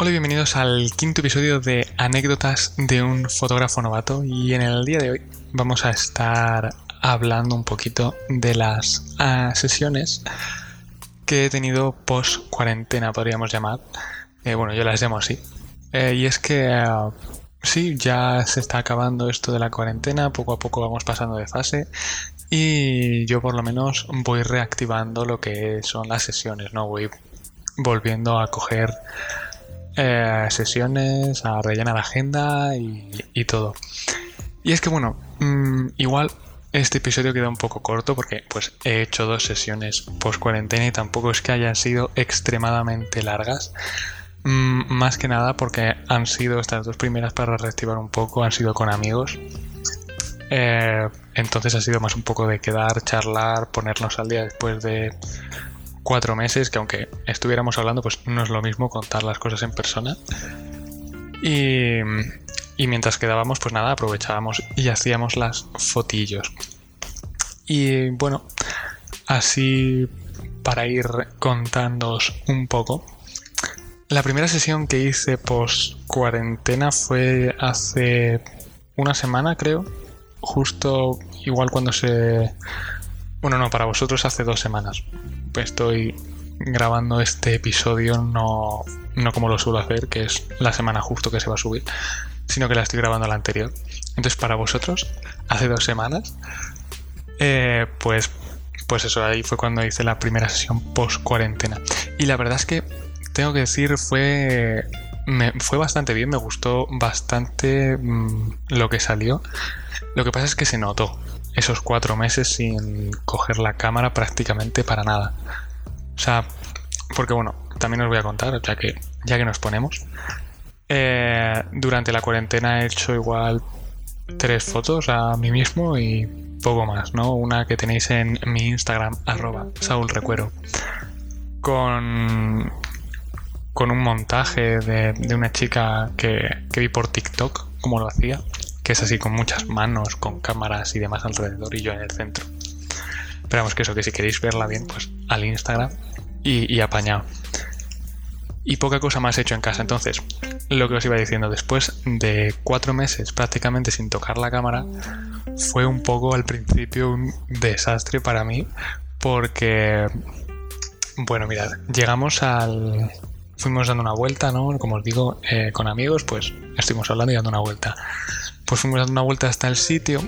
Hola y bienvenidos al quinto episodio de Anécdotas de un fotógrafo novato y en el día de hoy vamos a estar hablando un poquito de las ah, sesiones que he tenido post cuarentena, podríamos llamar. Eh, bueno, yo las llamo así. Eh, y es que ah, sí, ya se está acabando esto de la cuarentena, poco a poco vamos pasando de fase y yo por lo menos voy reactivando lo que son las sesiones, ¿no? Voy volviendo a coger eh, sesiones, a rellenar agenda y, todo. Y es que bueno, mm, igual este episodio queda un poco corto porque pues he hecho dos sesiones post cuarentena y tampoco es que hayan sido extremadamente largas. Mm, más que nada porque han sido estas dos primeras para reactivar un poco, han sido con amigos. Eh, entonces ha sido más un poco de quedar, charlar, ponernos al día después de cuatro meses, que aunque estuviéramos hablando, pues no es lo mismo contar las cosas en persona. Y, mientras quedábamos, pues nada, aprovechábamos y hacíamos las fotillos. Y bueno, así para ir contándoos un poco. La primera sesión que hice post cuarentena fue hace una semana, creo. Justo igual cuando se bueno, no, para vosotros hace dos semanas. Estoy grabando este episodio no, no como lo suelo hacer, que es la semana justo que se va a subir, sino que la estoy grabando la anterior. Entonces, para vosotros, hace dos semanas, eh, pues, pues eso, ahí fue cuando hice la primera sesión post cuarentena. Y la verdad es que tengo que decir, fue, me, fue bastante bien, me gustó bastante mm, lo que salió. Lo que pasa es que se notó esos cuatro meses sin coger la cámara prácticamente para nada. O sea, porque bueno, también os voy a contar, ya que, ya que nos ponemos. Eh, durante la cuarentena he hecho igual tres fotos a mí mismo y poco más, ¿no? Una que tenéis en mi Instagram, arroba Saúl Recuero, con, con un montaje de, de una chica que, que vi por TikTok, como lo hacía, que es así con muchas manos, con cámaras y demás alrededor y yo en el centro. Esperamos que eso, que si queréis verla bien, pues al Instagram y, apañado. Y poca cosa más he hecho en casa. Entonces, lo que os iba diciendo, después de cuatro meses prácticamente sin tocar la cámara, fue un poco al principio un desastre para mí, porque, bueno, mirad, llegamos al... Fuimos dando una vuelta, ¿no? Como os digo, eh, con amigos, pues estuvimos hablando y dando una vuelta pues fuimos dando una vuelta hasta el sitio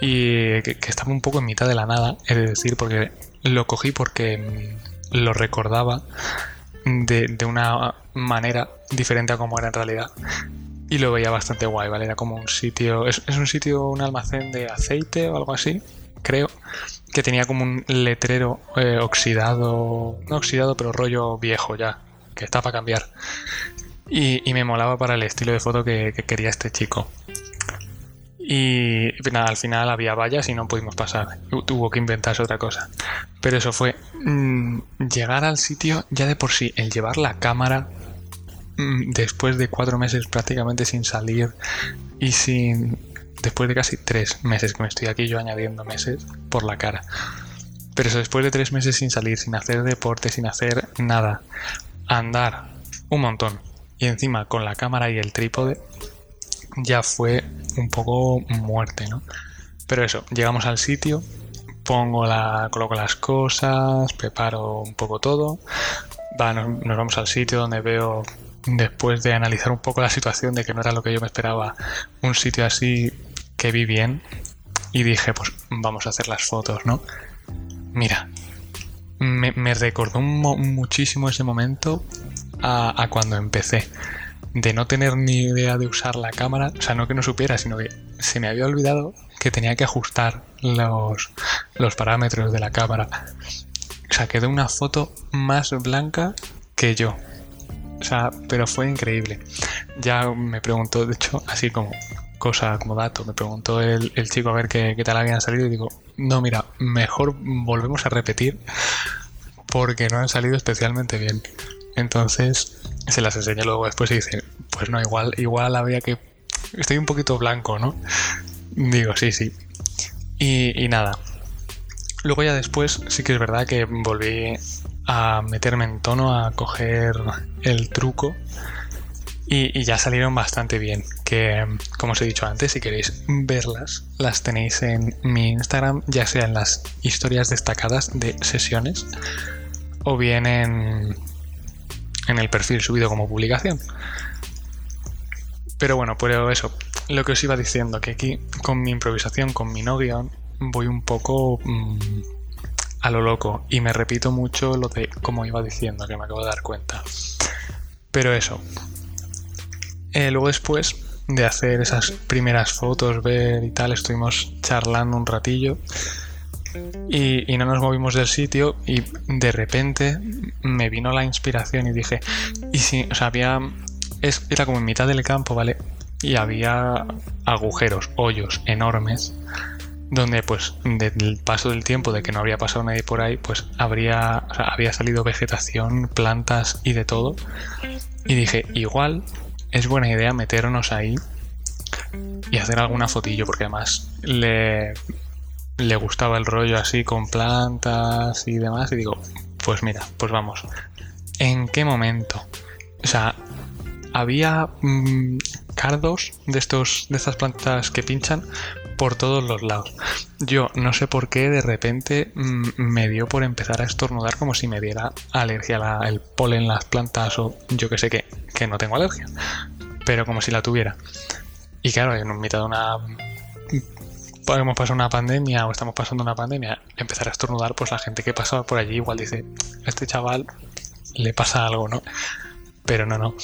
y que, estaba un poco en mitad de la nada, es decir, porque lo cogí porque mm, lo recordaba de, una manera diferente a como era en realidad y lo veía bastante guay, ¿vale? Era como un sitio, es, un sitio, un almacén de aceite o algo así, creo, que tenía como un letrero eh, oxidado, no oxidado, pero rollo viejo ya, que está para cambiar. Y, me molaba para el estilo de foto que, quería este chico. Y nada, al final había vallas y no pudimos pasar. Tuvo que inventarse otra cosa. Pero eso fue mm, llegar al sitio ya de por sí, el llevar la cámara mm, después de cuatro meses prácticamente sin salir y sin... Después de casi tres meses que me estoy aquí yo añadiendo meses por la cara. Pero eso después de tres meses sin salir, sin hacer deporte, sin hacer nada. Andar un montón y encima con la cámara y el trípode ya fue un poco muerte, ¿no? Pero eso, llegamos al sitio, pongo la, coloco las cosas, preparo un poco todo, nos, vamos al sitio donde veo, después de analizar un poco la situación de que no era lo que yo me esperaba, un sitio así que vi bien y dije, pues vamos a hacer las fotos, ¿no? Mira, me, recordó muchísimo ese momento a, cuando empecé. De no tener ni idea de usar la cámara, o sea, no que no supiera, sino que se me había olvidado que tenía que ajustar los, los parámetros de la cámara. O sea, quedó una foto más blanca que yo. O sea, pero fue increíble. Ya me preguntó, de hecho, así como cosa, como dato, me preguntó el, el chico a ver qué, qué, tal habían salido y digo, no, mira, mejor volvemos a repetir porque no han salido especialmente bien. Entonces se las enseña luego después y dice, pues no, igual, igual había que... Estoy un poquito blanco, ¿no? Digo, sí, sí. Y, nada. Luego ya después sí que es verdad que volví a meterme en tono, a coger el truco y, ya salieron bastante bien. Que, como os he dicho antes, si queréis verlas, las tenéis en mi Instagram, ya sea en las historias destacadas de sesiones o bien en, en el perfil subido como publicación. Pero bueno, pero eso, lo que os iba diciendo, que aquí con mi improvisación, con mi no voy un poco mm, a lo loco y me repito mucho lo de como iba diciendo, que me acabo de dar cuenta. Pero eso, eh, luego después de hacer esas primeras fotos, ver y tal, estuvimos charlando un ratillo y, no nos movimos del sitio y de repente me vino la inspiración y dije, y si, o sea, había, es, era como en mitad del campo, ¿vale? Y había agujeros, hoyos enormes donde pues del paso del tiempo de que no habría pasado nadie por ahí, pues habría, había salido vegetación, plantas y de todo. Y dije, igual es buena idea meternos ahí y hacer alguna fotillo, porque además le, le gustaba el rollo así con plantas y demás. Y digo, pues mira, pues vamos. ¿En qué momento? O sea, había mm, cardos de estos de estas plantas que pinchan por todos los lados. Yo no sé por qué de repente mm, me dio por empezar a estornudar como si me diera alergia al polen, las plantas o yo que sé qué que no tengo alergia, pero como si la tuviera. Y claro, en mitad de una hemos pasado una pandemia o estamos pasando una pandemia, empezar a estornudar, pues la gente que pasaba por allí igual dice, este chaval le pasa algo, ¿no? Pero no, no.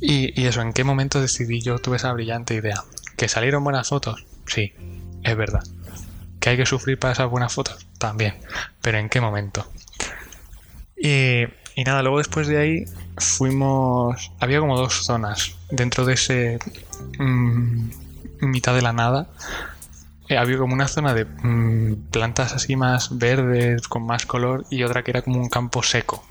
Y, y, eso, ¿en qué momento decidí yo, tuve esa brillante idea? ¿Que salieron buenas fotos? Sí, es verdad. ¿Que hay que sufrir para esas buenas fotos? También. Pero ¿en qué momento? Y y nada, luego después de ahí fuimos. Había como dos zonas dentro de ese. Mm, mitad de la nada. Eh, había como una zona de mm, plantas así más verdes, con más color, y otra que era como un campo seco.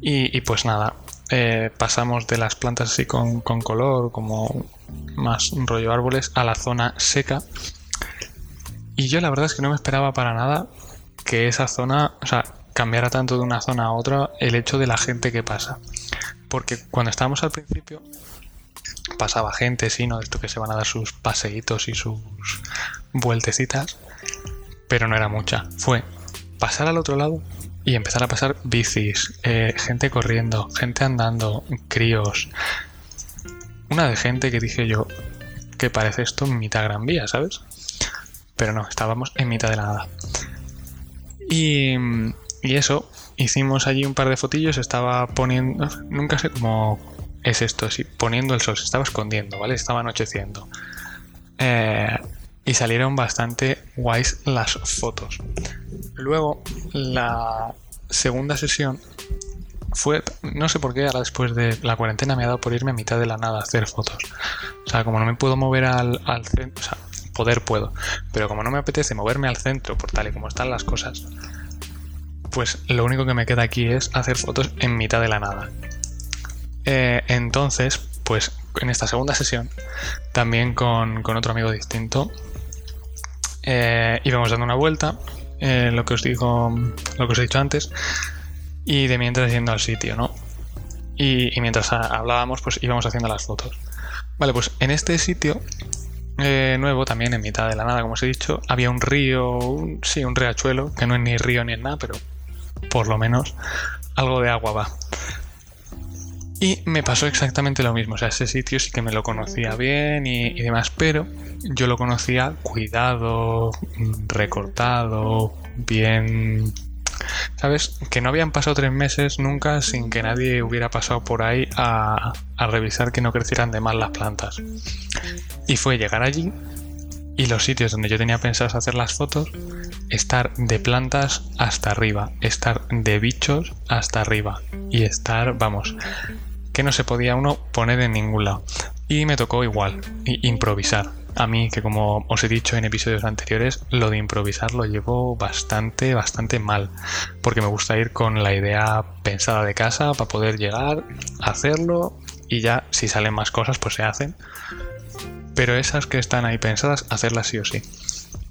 Y, pues nada, eh, pasamos de las plantas así con, con color, como más rollo árboles, a la zona seca. Y yo la verdad es que no me esperaba para nada que esa zona, o sea, cambiara tanto de una zona a otra el hecho de la gente que pasa. Porque cuando estábamos al principio pasaba gente, sí, ¿no? De esto que se van a dar sus paseitos y sus vueltecitas, pero no era mucha. Fue pasar al otro lado y empezar a pasar bicis, eh, gente corriendo, gente andando, críos. Una de gente que dije yo, que parece esto mitad Gran Vía, ¿sabes? Pero no, estábamos en mitad de la nada. Y, y eso, hicimos allí un par de fotillos, estaba poniendo, nunca sé cómo es esto, si poniendo el sol, se estaba escondiendo, ¿vale? Estaba anocheciendo. Eh, y salieron bastante guays las fotos. Luego, la segunda sesión fue, no sé por qué, ahora después de la cuarentena me ha dado por irme a mitad de la nada a hacer fotos. O sea, como no me puedo mover al, al centro, o sea, poder puedo, pero como no me apetece moverme al centro por tal y como están las cosas, pues lo único que me queda aquí es hacer fotos en mitad de la nada. Eh, entonces, pues en esta segunda sesión, también con, otro amigo distinto, eh, íbamos dando una vuelta, eh, lo que os digo, lo que os he dicho antes, y de mientras yendo al sitio, ¿no? Y, mientras hablábamos, pues íbamos haciendo las fotos. Vale, pues en este sitio nuevo, también en mitad de la nada, como os he dicho, había un río, sí, un riachuelo, que no es ni río ni es nada, pero por lo menos algo de agua va. Y me pasó exactamente lo mismo, o sea, ese sitio sí que me lo conocía bien y, demás, pero yo lo conocía cuidado, recortado, bien... ¿Sabes? Que no habían pasado tres meses nunca sin que nadie hubiera pasado por ahí a, a revisar que no crecieran de mal las plantas. Y fue llegar allí y los sitios donde yo tenía pensado hacer las fotos, estar de plantas hasta arriba, estar de bichos hasta arriba y estar, vamos, que no se podía uno poner en ningún lado. Y me tocó igual, improvisar. A mí, que como os he dicho en episodios anteriores, lo de improvisar lo llevo bastante, bastante mal. Porque me gusta ir con la idea pensada de casa para poder llegar, hacerlo y ya si salen más cosas pues se hacen pero esas que están ahí pensadas, hacerlas sí o sí.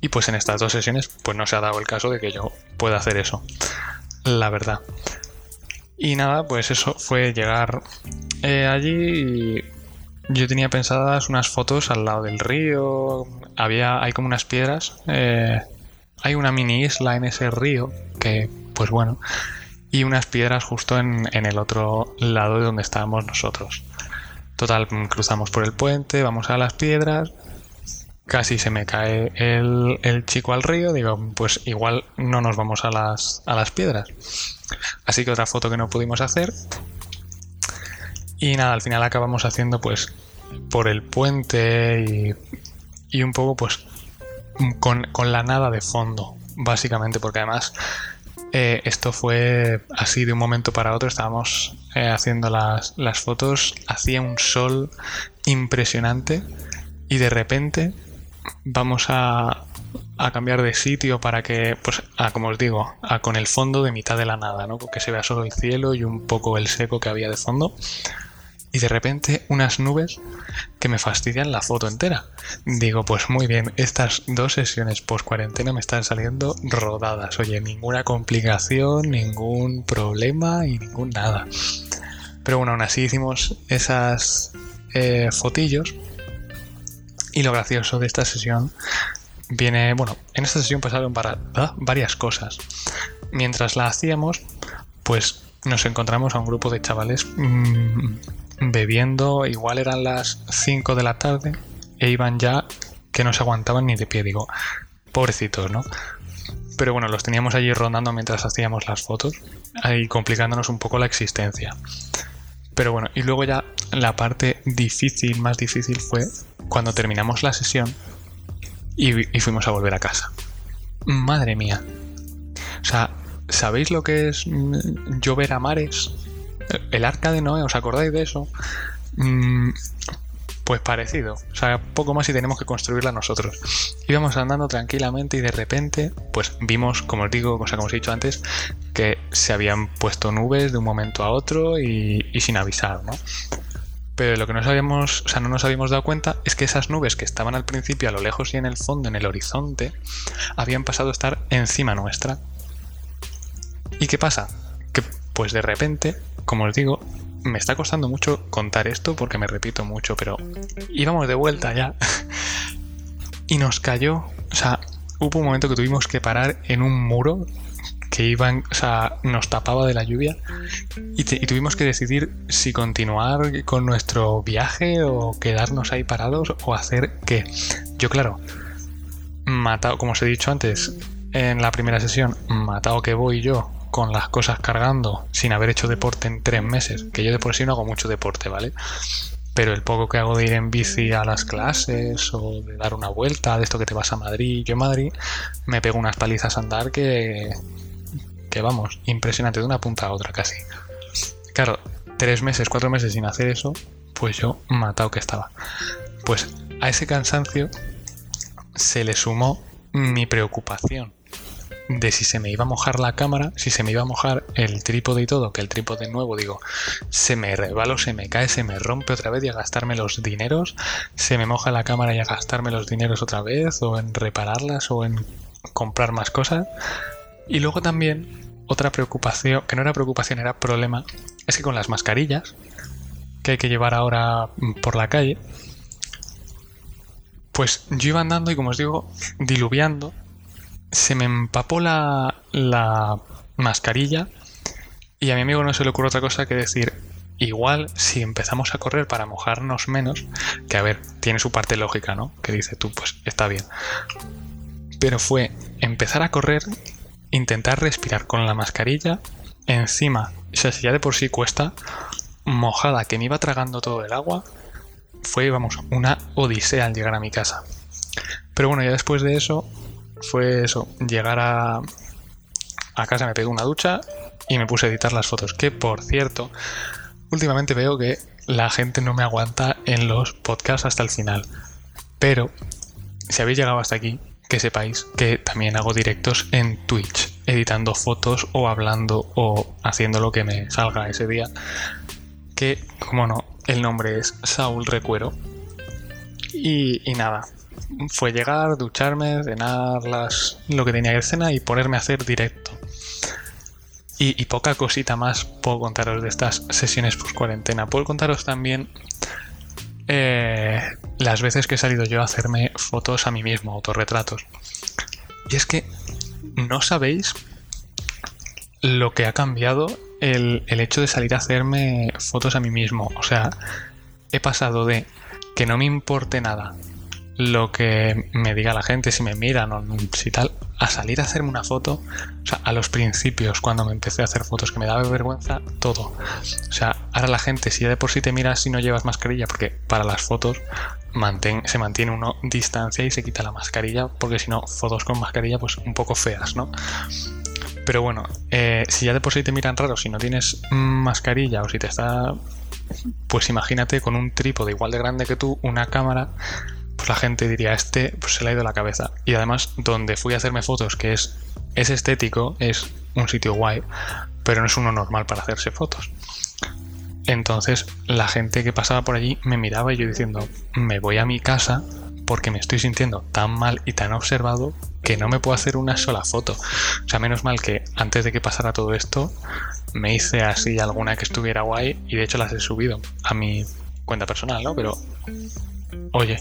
Y pues en estas dos sesiones, pues no se ha dado el caso de que yo pueda hacer eso. la verdad. Y nada, pues eso fue llegar eh, allí y yo tenía pensadas unas fotos al lado del río. Había, hay como unas piedras. Eh, hay una mini isla en ese río que, pues bueno, y unas piedras justo en, en el otro lado de donde estábamos nosotros. Total, cruzamos por el puente, vamos a las piedras, casi se me cae el, el, chico al río, digo, pues igual no nos vamos a las, a las piedras. Así que otra foto que no pudimos hacer. Y nada, al final acabamos haciendo pues por el puente y, y un poco pues con, con, la nada de fondo, básicamente, porque además eh, esto fue así de un momento para otro, estábamos eh, haciendo las, las fotos, hacía un sol impresionante y de repente vamos a, cambiar de sitio para que, pues, a, como os digo, a, con el fondo de mitad de la nada, ¿no? Que se vea solo el cielo y un poco el seco que había de fondo. Y de repente unas nubes que me fastidian la foto entera. Digo, pues muy bien, estas dos sesiones post cuarentena me están saliendo rodadas. Oye, ninguna complicación, ningún problema y ningún nada. Pero bueno, aún así hicimos esas eh, fotillos y lo gracioso de esta sesión viene, bueno, en esta sesión pasaron varias cosas. Mientras la hacíamos, pues nos encontramos a un grupo de chavales mmm, bebiendo, igual eran las 5 de la tarde, e iban ya que no se aguantaban ni de pie, digo, pobrecitos, ¿no? Pero bueno, los teníamos allí rondando mientras hacíamos las fotos, ahí complicándonos un poco la existencia. Pero bueno, y luego ya la parte difícil, más difícil fue cuando terminamos la sesión y, fuimos a volver a casa. Madre mía. O sea, ¿sabéis lo que es mm, llover a mares? El arca de Noé, ¿os acordáis de eso? Pues parecido. O sea, poco más y tenemos que construirla nosotros. Íbamos andando tranquilamente y de repente, pues vimos, como os digo, cosa como os he dicho antes, que se habían puesto nubes de un momento a otro y, y sin avisar, ¿no? Pero lo que no sabíamos, o sea, no nos habíamos dado cuenta es que esas nubes que estaban al principio a lo lejos y en el fondo, en el horizonte, habían pasado a estar encima nuestra. ¿Y qué pasa? Que pues de repente, como os digo, me está costando mucho contar esto porque me repito mucho, pero íbamos de vuelta ya. y nos cayó, o sea, hubo un momento que tuvimos que parar en un muro que iban, o sea, nos tapaba de la lluvia y, tuvimos que decidir si continuar con nuestro viaje o quedarnos ahí parados o hacer qué. Yo, claro, matado, como os he dicho antes en la primera sesión, matado que voy yo con las cosas cargando sin haber hecho deporte en tres meses, que yo de por sí no hago mucho deporte, ¿vale? Pero el poco que hago de ir en bici a las clases o de dar una vuelta, de esto que te vas a Madrid, yo en Madrid me pego unas palizas a andar que, que vamos, impresionante de una punta a otra casi. Claro, tres meses, cuatro meses sin hacer eso, pues yo matado que estaba. Pues a ese cansancio se le sumó mi preocupación de si se me iba a mojar la cámara, si se me iba a mojar el trípode y todo, que el trípode nuevo, digo, se me rebalo, se me cae, se me rompe otra vez y a gastarme los dineros, se me moja la cámara y a gastarme los dineros otra vez, o en repararlas, o en comprar más cosas. Y luego también, otra preocupación, que no era preocupación, era problema, es que con las mascarillas que hay que llevar ahora por la calle, pues yo iba andando y como os digo, diluviando se me empapó la, la mascarilla y a mi amigo no se le ocurre otra cosa que decir, igual si empezamos a correr para mojarnos menos, que a ver, tiene su parte lógica, ¿no? Que dice tú, pues está bien. Pero fue empezar a correr, intentar respirar con la mascarilla encima, o sea, si ya de por sí cuesta, mojada, que me iba tragando todo el agua, fue, vamos, una odisea al llegar a mi casa. Pero bueno, ya después de eso, fue eso, llegar a, a casa, me pegué una ducha y me puse a editar las fotos. Que por cierto, últimamente veo que la gente no me aguanta en los podcasts hasta el final. Pero, si habéis llegado hasta aquí, que sepáis que también hago directos en Twitch, editando fotos o hablando o haciendo lo que me salga ese día. Que, como no, el nombre es Saúl Recuero. Y, y nada, fue llegar, ducharme, cenar lo que tenía que cenar y ponerme a hacer directo. Y, poca cosita más puedo contaros de estas sesiones post cuarentena. Puedo contaros también eh, las veces que he salido yo a hacerme fotos a mí mismo, autorretratos. Y es que no sabéis lo que ha cambiado el, el, hecho de salir a hacerme fotos a mí mismo. O sea, he pasado de que no me importe nada lo que me diga la gente, si me miran o si tal, a salir a hacerme una foto, o sea, a los principios, cuando me empecé a hacer fotos, que me daba vergüenza, todo. O sea, ahora la gente, si ya de por sí te miras si no llevas mascarilla, porque para las fotos se mantiene uno distancia y se quita la mascarilla, porque si no, fotos con mascarilla, pues un poco feas, ¿no? Pero bueno, eh, si ya de por sí te miran raro, si no tienes mascarilla o si te está pues imagínate con un trípode igual de grande que tú, una cámara, pues la gente diría, este pues se le ha ido la cabeza. Y además, donde fui a hacerme fotos, que es, es estético, es un sitio guay, pero no es uno normal para hacerse fotos. Entonces, la gente que pasaba por allí me miraba y yo diciendo, me voy a mi casa porque me estoy sintiendo tan mal y tan observado que no me puedo hacer una sola foto. O sea, menos mal que antes de que pasara todo esto, me hice así alguna que estuviera guay y de hecho las he subido a mi cuenta personal, ¿no? Pero, oye,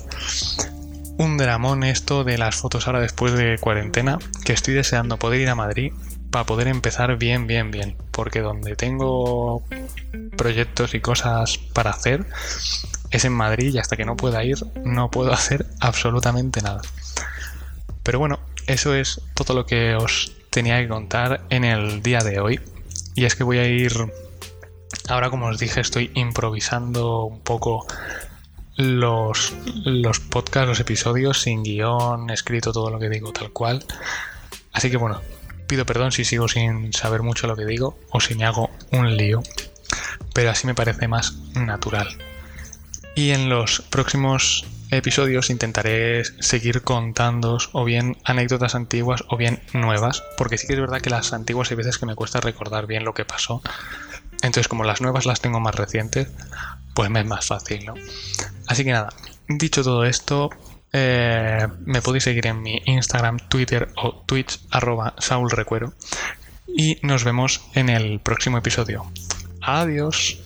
un dramón esto de las fotos ahora después de cuarentena, que estoy deseando poder ir a Madrid para poder empezar bien, bien, bien. Porque donde tengo proyectos y cosas para hacer es en Madrid y hasta que no pueda ir no puedo hacer absolutamente nada. Pero bueno, eso es todo lo que os tenía que contar en el día de hoy. Y es que voy a ir, ahora como os dije, estoy improvisando un poco los, los podcasts, los episodios, sin guion, escrito todo lo que digo tal cual. Así que bueno, pido perdón si sigo sin saber mucho lo que digo o si me hago un lío, pero así me parece más natural. Y en los próximos episodios intentaré seguir contándos o bien anécdotas antiguas o bien nuevas, porque sí que es verdad que las antiguas hay veces que me cuesta recordar bien lo que pasó. Entonces, como las nuevas las tengo más recientes, pues me es más fácil, ¿no? Así que nada, dicho todo esto, eh, me podéis seguir en mi Instagram, Twitter o Twitch, arroba saulrecuero. Y nos vemos en el próximo episodio. Adiós.